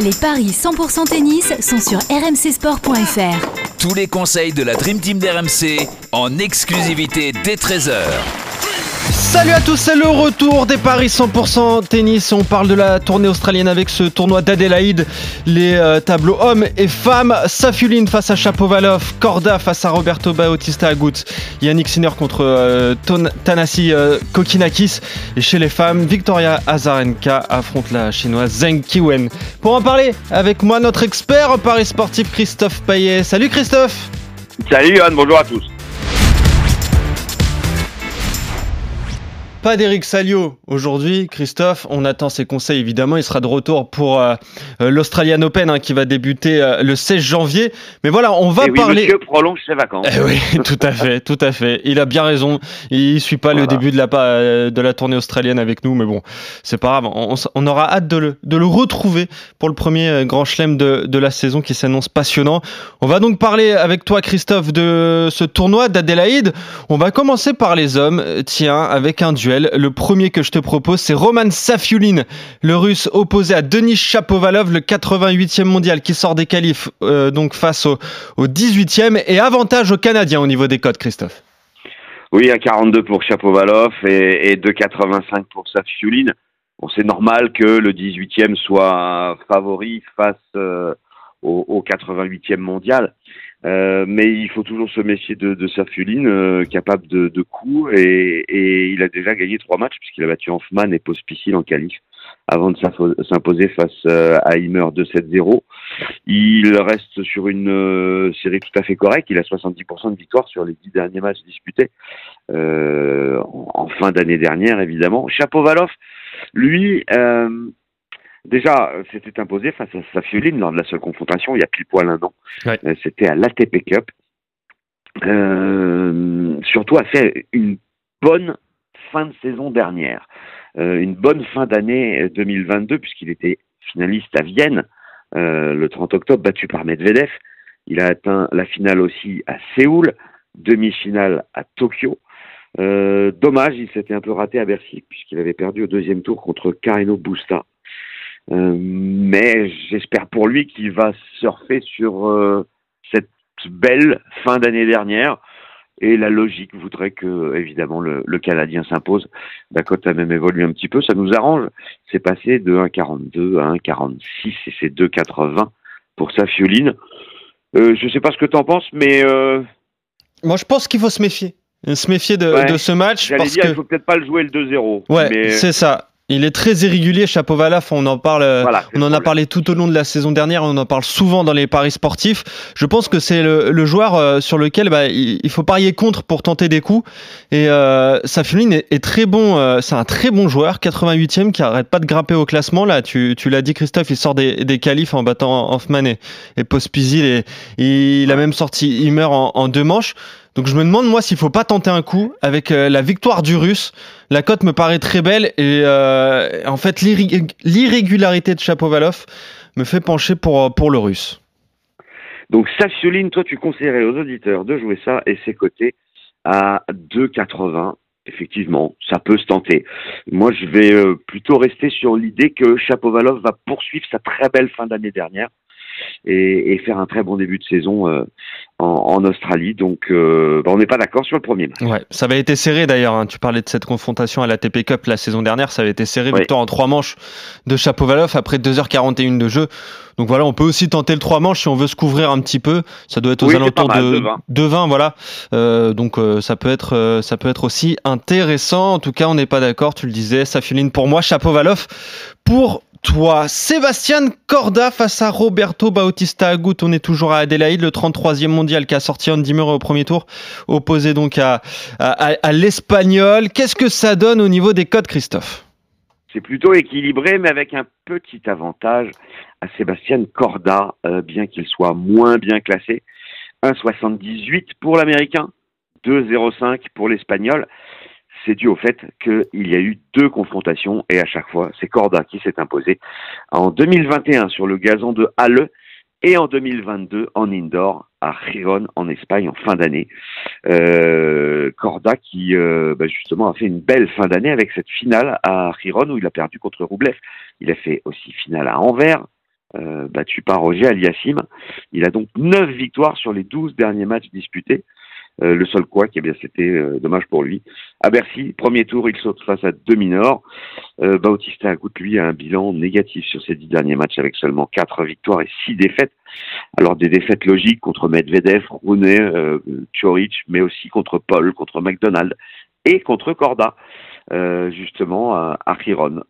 Les paris 100% tennis sont sur rmcsport.fr. Tous les conseils de la Dream Team d'RMC en exclusivité dès 13h. Salut à tous, c'est le retour des paris 100% tennis. On parle de la tournée australienne avec ce tournoi d'Adélaïde. Les euh, tableaux hommes et femmes. Safiuline face à Chapovalov, Corda face à Roberto Bautista Agut, Yannick Sinner contre euh, Tanasi euh, Kokinakis. Et chez les femmes, Victoria Azarenka affronte la chinoise Zheng Kiwen. Pour en parler avec moi, notre expert en paris sportif Christophe Payet. Salut Christophe Salut Johan, bonjour à tous Pas d'Eric Salio aujourd'hui, Christophe. On attend ses conseils évidemment. Il sera de retour pour euh, euh, l'Australian Open hein, qui va débuter euh, le 16 janvier. Mais voilà, on va Et oui, parler. Monsieur prolonge ses vacances. Eh oui, tout à fait, tout à fait. Il a bien raison. Il suit pas le début de la, de la tournée australienne avec nous, mais bon, c'est pas grave. On, on aura hâte de le, de le retrouver pour le premier grand chelem de, de la saison qui s'annonce passionnant. On va donc parler avec toi, Christophe, de ce tournoi d'Adélaïde. On va commencer par les hommes. Tiens, avec un Le premier que je te propose, c'est Roman Safiulin, le russe opposé à Denis Chapovalov, le 88e mondial qui sort des qualifs euh, donc face au, au 18e et avantage aux Canadiens au niveau des codes, Christophe. Oui, à 42 pour Chapovalov et, et 2,85 pour Safiuline. Bon, c'est normal que le 18e soit favori face euh, au, au 88e mondial. Euh, mais il faut toujours se méfier de, de Safiuline, euh, capable de, de coups, et, et il a déjà gagné trois matchs puisqu'il a battu Hoffman et Pospisil en qualif avant de s'imposer face euh, à Heimer 2-7-0. Il reste sur une euh, série tout à fait correcte. Il a 70% de victoire sur les dix derniers matchs disputés euh, en, en fin d'année dernière, évidemment. Chapovalov, lui, euh, déjà, euh, s'était imposé face à Safiuline lors de la seule confrontation il y a pile poil un an. Ouais. Euh, C'était à l'ATP Cup. Euh, surtout a fait une bonne fin de saison dernière, Euh, une bonne fin d'année euh, 2022 puisqu'il était finaliste à Vienne euh, le 30 octobre, battu par Medvedev. Il a atteint la finale aussi à Séoul, demi-finale à Tokyo. Dommage, il s'était un peu raté à Bercy puisqu'il avait perdu au deuxième tour contre Carreno Busta. Euh, mais j'espère pour lui qu'il va surfer sur euh, cette belle fin d'année dernière. Et la logique voudrait que, évidemment, le, le Canadien s'impose. La cote a même évolué un petit peu. Ça nous arrange. C'est passé de 1,42 à 1,46 et c'est 2,80 pour sa fioline. Euh, je sais pas ce que tu en penses, mais euh, Moi, je pense qu'il faut se méfier. Se méfier de, Ouais. de ce match parce dire, que il faut peut-être pas le jouer le 2-0. ouais, mais c'est ça. Il est très irrégulier, Chapovalov. On en parle. euh, voilà, On en a parlé tout au long de la saison dernière, on en parle souvent dans les paris sportifs. Je pense que c'est le, le joueur euh, sur lequel bah, il, il faut parier contre pour tenter des coups. Et euh, Safiuline est, est très bon, euh, c'est un très bon joueur, 88e, qui arrête pas de grimper au classement. Là, tu, tu l'as dit, Christophe, il sort des, des qualifs en battant Hoffman et, et Pospisil. Et, et il a même sorti Himmer en, en deux manches. Donc je me demande moi s'il faut pas tenter un coup avec euh, la victoire du Russe. La cote me paraît très belle et euh, en fait l'irré- l'irrégularité de Chapovalov me fait pencher pour, euh, pour le Russe. Donc, Safioline, toi, tu conseillerais aux auditeurs de jouer ça et c'est coté à 2,80. Effectivement, ça peut se tenter. Moi, je vais plutôt rester sur l'idée que Chapovalov va poursuivre sa très belle fin d'année dernière et, et faire un très bon début de saison euh, en, en Australie. Donc, euh, bah, on n'est pas d'accord sur le premier match. Ouais, ça avait été serré d'ailleurs. hein. Tu parlais de cette confrontation à la TP Cup la saison dernière, ça avait été serré. Ouais. Victoire en trois manches de Chapovalov après 2h41 de jeu. Donc voilà, on peut aussi tenter le trois manches si on veut se couvrir un petit peu. Ça doit être aux Oui, alentours mal, de, 2,20. de 20, voilà. Euh, donc euh, ça peut être euh, ça peut être aussi intéressant. En tout cas, on n'est pas d'accord. Tu le disais, Safiuline pour moi, Chapovalov pour toi. Sébastien Corda face à Roberto Bautista Agut. On est toujours à Adélaïde, le 33e mondial qui a sorti Andy Murray au premier tour, opposé donc à, l'Espagnol. Qu'est-ce que ça donne au niveau des codes, Christophe? C'est plutôt équilibré, mais avec un petit avantage à Sébastien Corda, euh, bien qu'il soit moins bien classé. 1,78 pour l'Américain, 2,05 pour l'Espagnol. C'est dû au fait qu'il y a eu deux confrontations et à chaque fois, c'est Corda qui s'est imposé. En 2021 sur le gazon de Halle et en 2022 en indoor à Giron en Espagne en fin d'année. Euh, Corda qui euh, bah, justement a fait une belle fin d'année avec cette finale à Giron où il a perdu contre Roublev. Il a fait aussi finale à Anvers, battu par Roger Aliassim. Il a donc 9 victoires sur les 12 derniers matchs disputés. Euh, le seul quoi, eh bien c'était euh, dommage pour lui. À Bercy, premier tour, il saute face à deux mineurs. Euh, Bautista goûte lui un bilan négatif sur ses dix derniers matchs avec seulement quatre victoires et six défaites. Alors des défaites logiques contre Medvedev, Rooney, euh, mais aussi contre Paul, contre McDonald et contre Corda. Justement à, à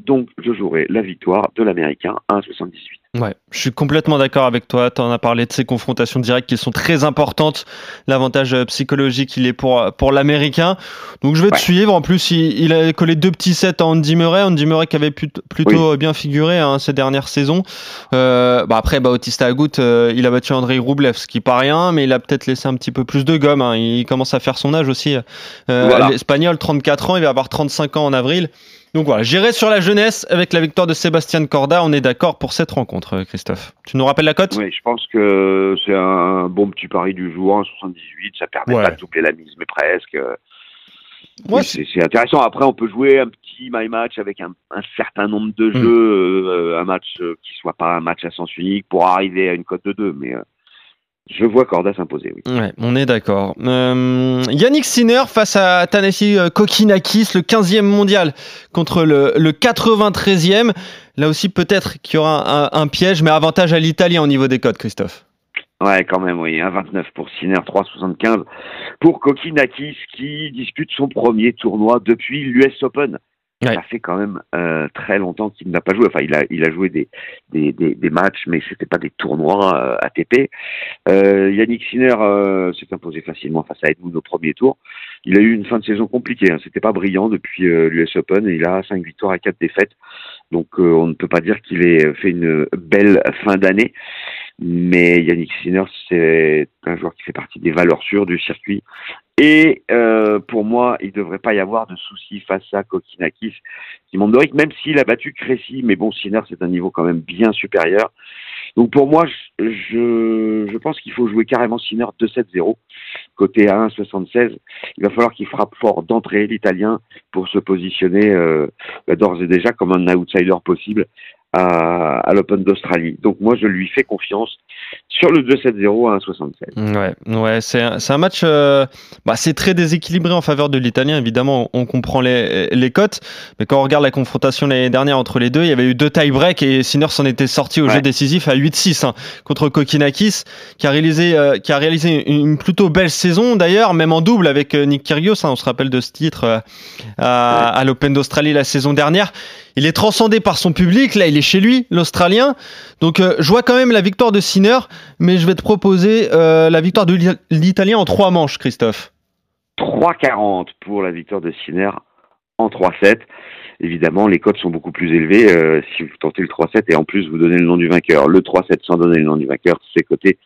Donc je jouerai la victoire de l'Américain à 1,78. Ouais, je suis complètement d'accord avec toi. Tu en as parlé de ces confrontations directes qui sont très importantes. L'avantage euh, psychologique, il est pour, pour l'Américain. Donc je vais te suivre. En plus, il, a collé deux petits sets à Andy Murray. Andy Murray qui avait plutôt bien figuré hein, ces dernières saisons. Euh, bah après, Bautista Agut, euh, il a battu Andrei Rublev, ce qui pas rien, mais il a peut-être laissé un petit peu plus de gomme. Hein. Il commence à faire son âge aussi. Euh, L'Espagnol, 34 ans, il va avoir 35 ans en avril. Donc voilà, j'irai sur la jeunesse avec la victoire de Sébastien Corda. On est d'accord pour cette rencontre, Christophe. Tu nous rappelles la cote? Oui, je pense que c'est un bon petit pari du jour, 78. Ça permet pas de doubler la mise, mais presque. Ouais, c'est intéressant. Après, on peut jouer un petit my match avec un, certain nombre de hmm. jeux, euh, un match euh, qui soit pas un match à sens unique pour arriver à une cote de 2. Mais euh, je vois Corda s'imposer, oui. Ouais, on est d'accord. Euh, Yannick Sinner face à Tanasi euh, Kokinakis, le 15e mondial contre le, le 93e. Là aussi, peut-être qu'il y aura un, piège, mais avantage à l'Italien au niveau des codes, Christophe. Ouais, quand même, oui. 1,29 pour Sinner, 3,75 pour Kokinakis qui dispute son premier tournoi depuis l'US Open. Ça fait quand même euh, très longtemps qu'il n'a pas joué. Enfin, il a, joué des, matchs, mais c'était pas des tournois euh, ATP. Euh, Yannick Sinner euh, s'est imposé facilement face à Edmund au premier tour. Il a eu une fin de saison compliquée. Hein. C'était pas brillant depuis l'US Open. Il a cinq victoires et quatre défaites. Donc, on ne peut pas dire qu'il ait fait une belle fin d'année. Mais Yannick Sinner, c'est un joueur qui fait partie des valeurs sûres du circuit et euh, pour moi, il ne devrait pas y avoir de soucis face à Kokinakis, qui monte même s'il a battu Crécy. Mais bon, Sinner, c'est un niveau quand même bien supérieur. Donc pour moi, je, je pense qu'il faut jouer carrément Sinner 2-7-0, côté à 1-76. Il va falloir qu'il frappe fort d'entrée, l'Italien, pour se positionner euh, d'ores et déjà comme un outsider possible à, l'Open d'Australie. Donc moi, je lui fais confiance sur le 2-7-0 à 1,76. Ouais, ouais c'est un, un, match, euh, bah, c'est très déséquilibré en faveur de l'Italien. Évidemment, on comprend les, les cotes, mais quand on regarde la confrontation l'année dernière entre les deux, il y avait eu deux tie-break et Sinner s'en était sorti au jeu décisif à 8-6 hein, contre Kokinakis, qui a réalisé, euh, qui a réalisé une plutôt belle saison d'ailleurs, même en double avec euh, Nick Kyrgios. Hein, on se rappelle de ce titre à, à l'Open d'Australie la saison dernière il est transcendé par son public. Là, il est chez lui, l'Australien. Donc, euh, je vois quand même la victoire de Sinner, mais je vais te proposer euh, la victoire de l'Italien en trois manches, Christophe. 3,40 pour la victoire de Sinner en 3-7. Évidemment, les cotes sont beaucoup plus élevées euh, si vous tentez le 3-7 et en plus vous donnez le nom du vainqueur. Le 3-7 sans donner le nom du vainqueur, c'est coté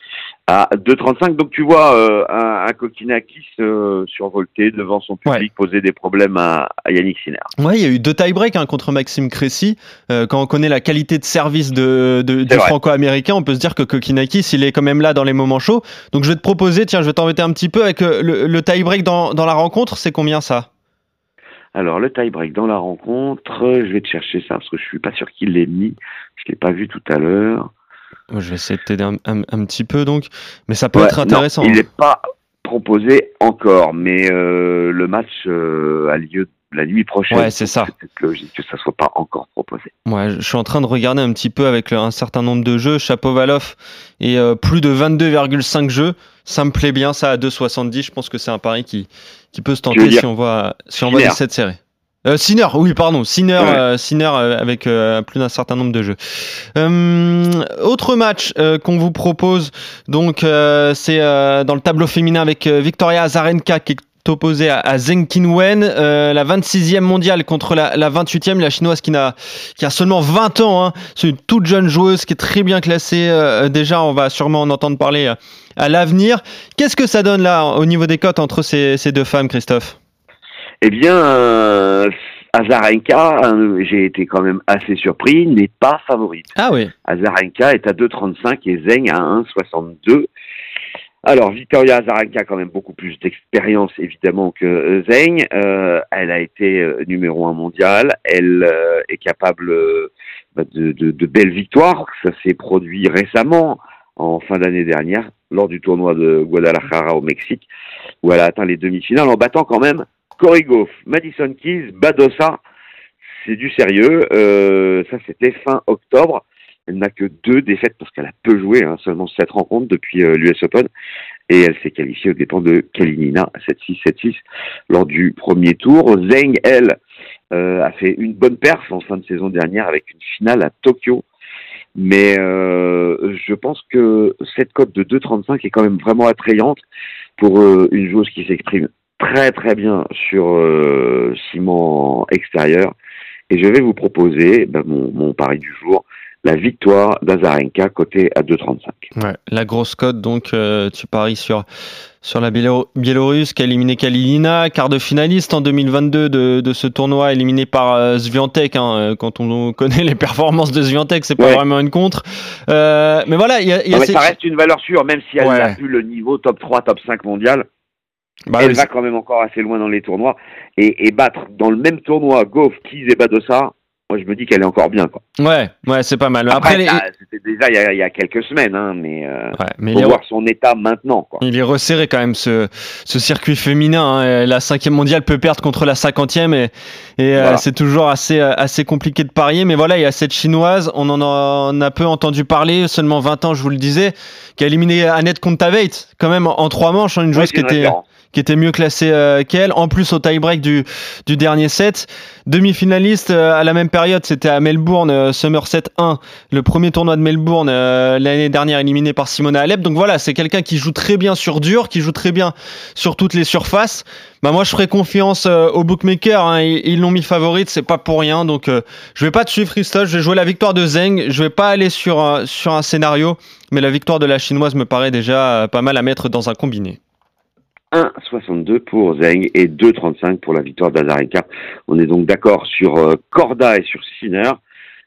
à 2,35. Donc tu vois euh, un, un Kokinakis euh, survolté devant son public poser des problèmes à, Yannick Sinner. Ouais, il y a eu deux tie-break hein, contre Maxime Cressy. quand on connaît la qualité de service de, de du franco-américain, on peut se dire que Kokinakis, il est quand même là dans les moments chauds. Donc je vais te proposer, tiens, je vais t'embêter un petit peu avec le, le tie-break dans, dans la rencontre. C'est combien ça? Alors, le tie-break dans la rencontre, je vais te chercher ça parce que je suis pas sûr qu'il l'ait mis. Je l'ai pas vu tout à l'heure. Je vais essayer de t'aider un, petit peu donc, mais ça peut être intéressant. il n'est pas proposé encore, mais euh, le match euh, a lieu la nuit prochaine. Ouais, c'est ça. C'est logique que ça soit pas encore proposé. Ouais, je suis en train de regarder un petit peu avec un certain nombre de jeux. Chapovalov et euh, plus de 22,5 jeux. Ça me plaît bien, ça à 2,70. Je pense que c'est un pari qui, qui peut se tenter si on voit, si on voit des 7 séries. Euh, Sinner, oui, pardon, Sinner, euh, euh, avec euh, plus d'un certain nombre de jeux. autre match qu'on vous propose, donc c'est dans le tableau féminin avec Victoria Azarenka qui est opposée à, Zheng Qinwen, la 26e mondiale contre la, la 28e, la chinoise qui, a, qui a seulement 20 ans. Hein. C'est une toute jeune joueuse qui est très bien classée. déjà, on va sûrement en entendre parler à l'avenir. Qu'est-ce que ça donne là au niveau des cotes entre ces, ces deux femmes, Christophe? Eh bien, euh, Azarenka, euh, j'ai été quand même assez surpris, n'est pas favorite. Ah oui. Azarenka est à 2,35 et Zeng à 1,62. Alors, Victoria Azarenka a quand même beaucoup plus d'expérience, évidemment, que Zeng. Euh, elle a été euh, numéro un mondial. Elle euh, est capable bah, de, de, de, belles victoires. Ça s'est produit récemment, en fin d'année dernière, lors du tournoi de Guadalajara au Mexique, où elle a atteint les demi-finales en battant quand même Cory Goff, Madison Keys, Badosa. C'est du sérieux. ça, c'était fin octobre. Elle n'a que deux défaites parce qu'elle a peu joué, hein, seulement sept rencontres depuis euh, l'US Open. Et elle s'est qualifiée aux dépens de Kalinina 7-6, 7-6 lors du premier tour. Zeng, elle, euh, a fait une bonne perf en fin de saison dernière avec une finale à Tokyo. Mais euh, je pense que cette cote de 2,35 est quand même vraiment attrayante pour une joueuse qui s'exprime très très bien sur ciment extérieur. Et je vais vous proposer ben, mon, mon pari du jour, la victoire d'Azarenka côté à 2,35. Ouais, la grosse cote, donc euh, tu paries sur, sur la Biélorusse qui a éliminé Kalilina, quart de finaliste en 2022 de, de ce tournoi, éliminé par euh, Sviantec. Hein, euh, quand on connaît les performances de Sviantec, c'est pas vraiment une contre. mais voilà, il y a, y a ça reste une valeur sûre, même si elle n'a plus le niveau top 3, top 5 mondial. Bah elle va quand même encore assez loin dans les tournois et, et battre dans le même tournoi Goff, Keys et Badosa, moi je me dis qu'elle est encore bien. Quoi. Ouais, ouais, c'est pas mal. Après, c'était déjà il y, a, quelques semaines, hein, mais, euh, ouais, faut voir son état maintenant. Quoi. Il est resserré quand même ce, ce circuit féminin. Hein. La cinquième mondiale peut perdre contre la cinquantième et, et euh, c'est toujours assez, euh, assez compliqué de parier. Mais voilà, il y a cette chinoise, on en a, on a peu entendu parler, seulement 20 ans, je vous le disais, qui a éliminé Annette Kontaveit quand même en, trois manches, hein, une joueuse qui était qui était mieux classé euh, qu'elle. En plus, au tie-break du, du dernier set, demi-finaliste euh, à la même période, c'était à Melbourne, euh, Somerset 1, le premier tournoi de Melbourne l'année dernière éliminé par Simona Alep. Donc voilà, c'est quelqu'un qui joue très bien sur dur, qui joue très bien sur toutes les surfaces. Bah moi, je ferai confiance aux bookmakers. Hein, ils l'ont mis favorite, c'est pas pour rien. Donc, je vais pas te suivre, Christophe. Je vais jouer la victoire de Zeng. Je vais pas aller sur sur un scénario, mais la victoire de la chinoise me paraît déjà pas mal à mettre dans un combiné. 1,62 pour Zeng et 2,35 pour la victoire d'Azarenka. On est donc d'accord sur euh, Corda et sur Sinner.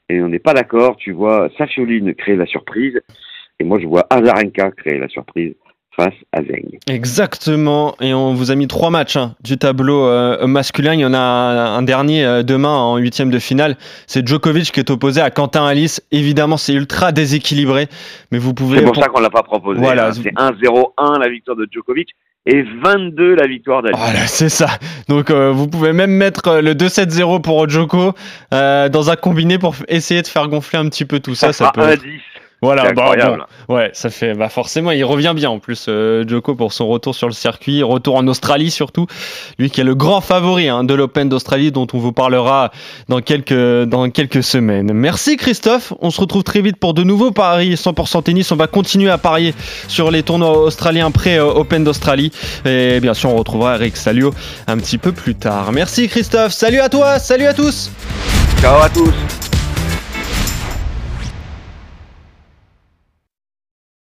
Et on n'est pas d'accord, tu vois, Safioline créer la surprise. Et moi, je vois Azarenka créer la surprise face à Zeng. Exactement. Et on vous a mis trois matchs hein, du tableau euh, masculin. Il y en a un, dernier euh, demain en huitième de finale. C'est Djokovic qui est opposé à Quentin Alice. Évidemment, c'est ultra déséquilibré, mais vous pouvez. C'est pour, ça qu'on l'a pas proposé. Voilà. Hein. C'est 1-0-1 la victoire de Djokovic et 22 la victoire d'Ali. Voilà, c'est ça. Donc euh, vous pouvez même mettre euh, le 2-7-0 pour Joko euh, dans un combiné pour essayer de faire gonfler un petit peu tout ça. Ça, ça peut. 10. Voilà, bah, bon, ouais, ça fait, bah forcément, il revient bien en plus, euh, Joko, pour son retour sur le circuit, retour en Australie surtout. Lui qui est le grand favori hein, de l'Open d'Australie, dont on vous parlera dans quelques, dans quelques semaines. Merci Christophe, on se retrouve très vite pour de nouveaux paris 100% tennis. On va continuer à parier sur les tournois australiens pré-Open euh, d'Australie. Et bien sûr, on retrouvera Eric Salio un petit peu plus tard. Merci Christophe, salut à toi, salut à tous. Ciao à tous.